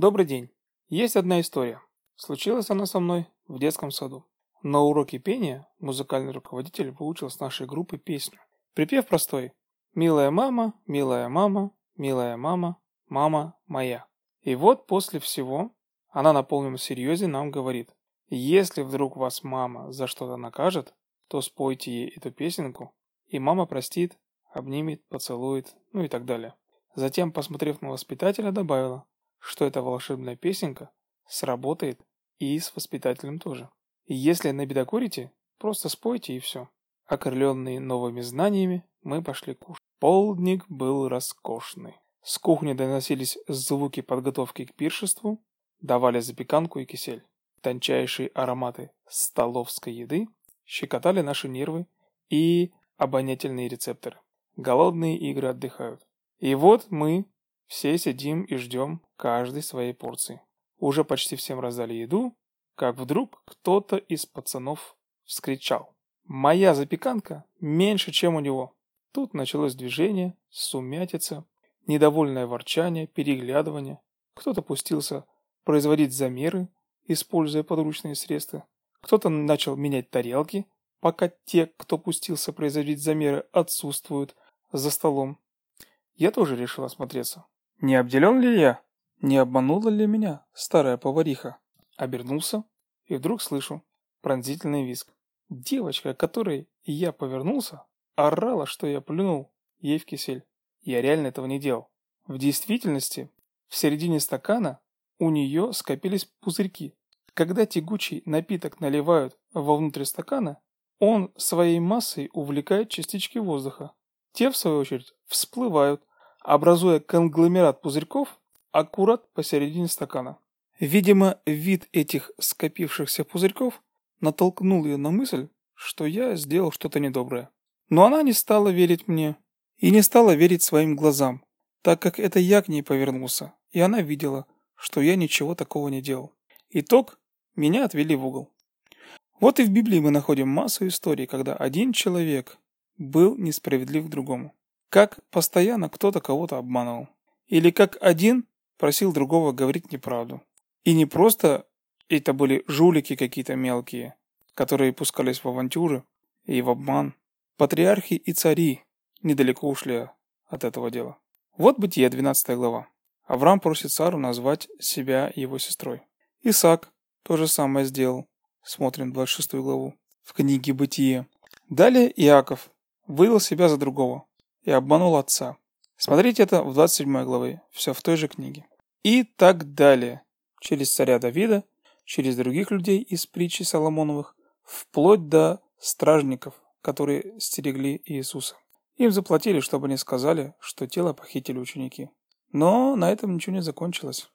Добрый день. Есть одна история. Случилась она со мной в детском саду. На уроке пения музыкальный руководитель выучил с нашей группы песню. Припев простой. «Милая мама, милая мама, милая мама, мама моя». И вот после всего она на полном серьезе нам говорит. Если вдруг вас мама за что-то накажет, то спойте ей эту песенку, и мама простит, обнимет, поцелует, ну и так далее. Затем, посмотрев на воспитателя, добавила, что эта волшебная песенка сработает и с воспитателем тоже. И если набедокурите, просто спойте и все. Окрыленные новыми знаниями, мы пошли кушать. Полдник был роскошный. С кухни доносились звуки подготовки к пиршеству, давали запеканку и кисель. Тончайшие ароматы столовской еды щекотали наши нервы и обонятельные рецепторы. Голодные игры отдыхают. И вот мы все сидим и ждем каждой своей порции. Уже почти всем раздали еду, как вдруг кто-то из пацанов вскричал. «Моя запеканка меньше, чем у него!» Тут началось движение, сумятица, недовольное ворчание, переглядывание. Кто-то пустился производить замеры, используя подручные средства. Кто-то начал менять тарелки, пока те, кто пустился производить замеры, отсутствуют за столом. Я тоже решил осмотреться. Не обделен ли я? Не обманула ли меня старая повариха? Обернулся и вдруг слышу пронзительный визг. Девочка, которой я повернулся, орала, что я плюнул ей в кисель. Я реально этого не делал. В действительности, в середине стакана у нее скопились пузырьки. Когда тягучий напиток наливают вовнутрь стакана, он своей массой увлекает частички воздуха. Те, в свою очередь, всплывают, образуя конгломерат пузырьков аккурат посередине стакана. Видимо, вид этих скопившихся пузырьков натолкнул ее на мысль, что я сделал что-то недоброе. Но она не стала верить мне и не стала верить своим глазам, так как это я к ней повернулся, и она видела, что я ничего такого не делал. Итог – меня отвели в угол. Вот и в Библии мы находим массу историй, когда один человек был несправедлив к другому. Как постоянно кто-то кого-то обманывал. Или как один просил другого говорить неправду. И не просто это были жулики какие-то мелкие, которые пускались в авантюры и в обман. Патриархи и цари недалеко ушли от этого дела. Вот Бытие, 12 глава. Авраам просит Сару назвать себя его сестрой. Исаак то же самое сделал. Смотрим 26 главу в книге Бытие. Далее Иаков выдал себя за другого и обманул отца. Смотрите это в 27 главе, все в той же книге. И так далее. Через царя Давида, через других людей из притчи Соломоновых, вплоть до стражников, которые стерегли Иисуса. Им заплатили, чтобы они сказали, что тело похитили ученики. Но на этом ничего не закончилось.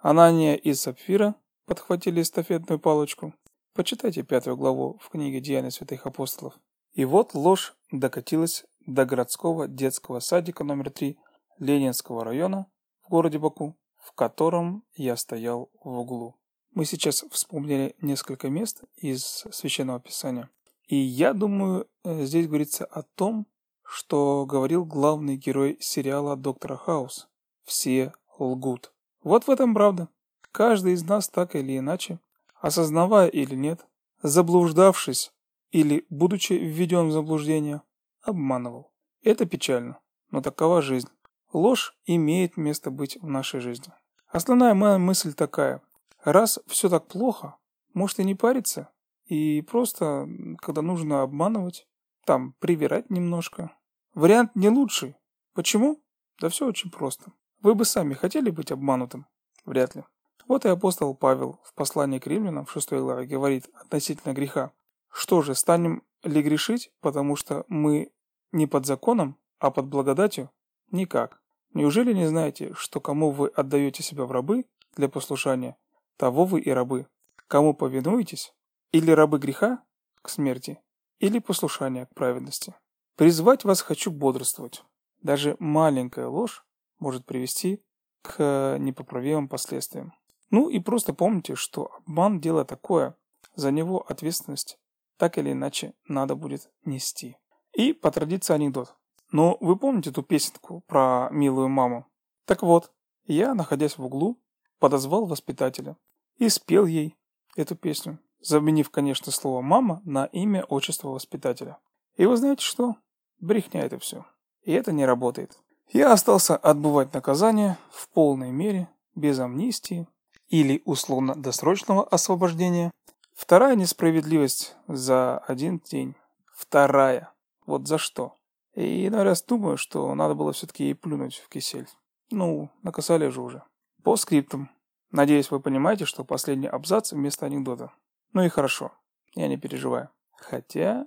Анания и Сапфира подхватили эстафетную палочку. Почитайте пятую главу в книге «Деяния святых апостолов». И вот ложь докатилась до городского детского садика номер 3 Ленинского района в городе Баку, в котором я стоял в углу. Мы сейчас вспомнили несколько мест из Священного Писания. И я думаю, э, здесь говорится о том, что говорил главный герой сериала «Доктора Хаус». Все лгут. Вот в этом правда. Каждый из нас так или иначе, осознавая или нет, заблуждавшись или будучи введен в заблуждение, обманывал. Это печально, но такова жизнь. Ложь имеет место быть в нашей жизни. Основная моя мысль такая. Раз все так плохо, может и не париться, и просто, когда нужно обманывать, там, привирать немножко. Вариант не лучший. Почему? Да все очень просто. Вы бы сами хотели быть обманутым? Вряд ли. Вот и апостол Павел в послании к римлянам в 6 главе говорит относительно греха. Что же, станем ли грешить, потому что мы не под законом, а под благодатью? Никак. Неужели не знаете, что кому вы отдаете себя в рабы для послушания, того вы и рабы? Кому повинуетесь? Или рабы греха к смерти, или послушания к праведности? Призвать вас хочу бодрствовать. Даже маленькая ложь может привести к непоправимым последствиям. Ну и просто помните, что обман – дело такое, за него ответственность так или иначе надо будет нести. И по традиции анекдот. Но вы помните ту песенку про милую маму? Так вот, я, находясь в углу, подозвал воспитателя и спел ей эту песню, заменив, конечно, слово «мама» на имя отчество воспитателя. И вы знаете что? Брехня это все. И это не работает. Я остался отбывать наказание в полной мере, без амнистии или условно-досрочного освобождения. Вторая несправедливость за один день. Вторая. Вот за что. И иной раз думаю, что надо было все-таки ей плюнуть в кисель. Ну, накасали же уже. По скриптам. Надеюсь, вы понимаете, что последний абзац вместо анекдота. Ну и хорошо. Я не переживаю. Хотя...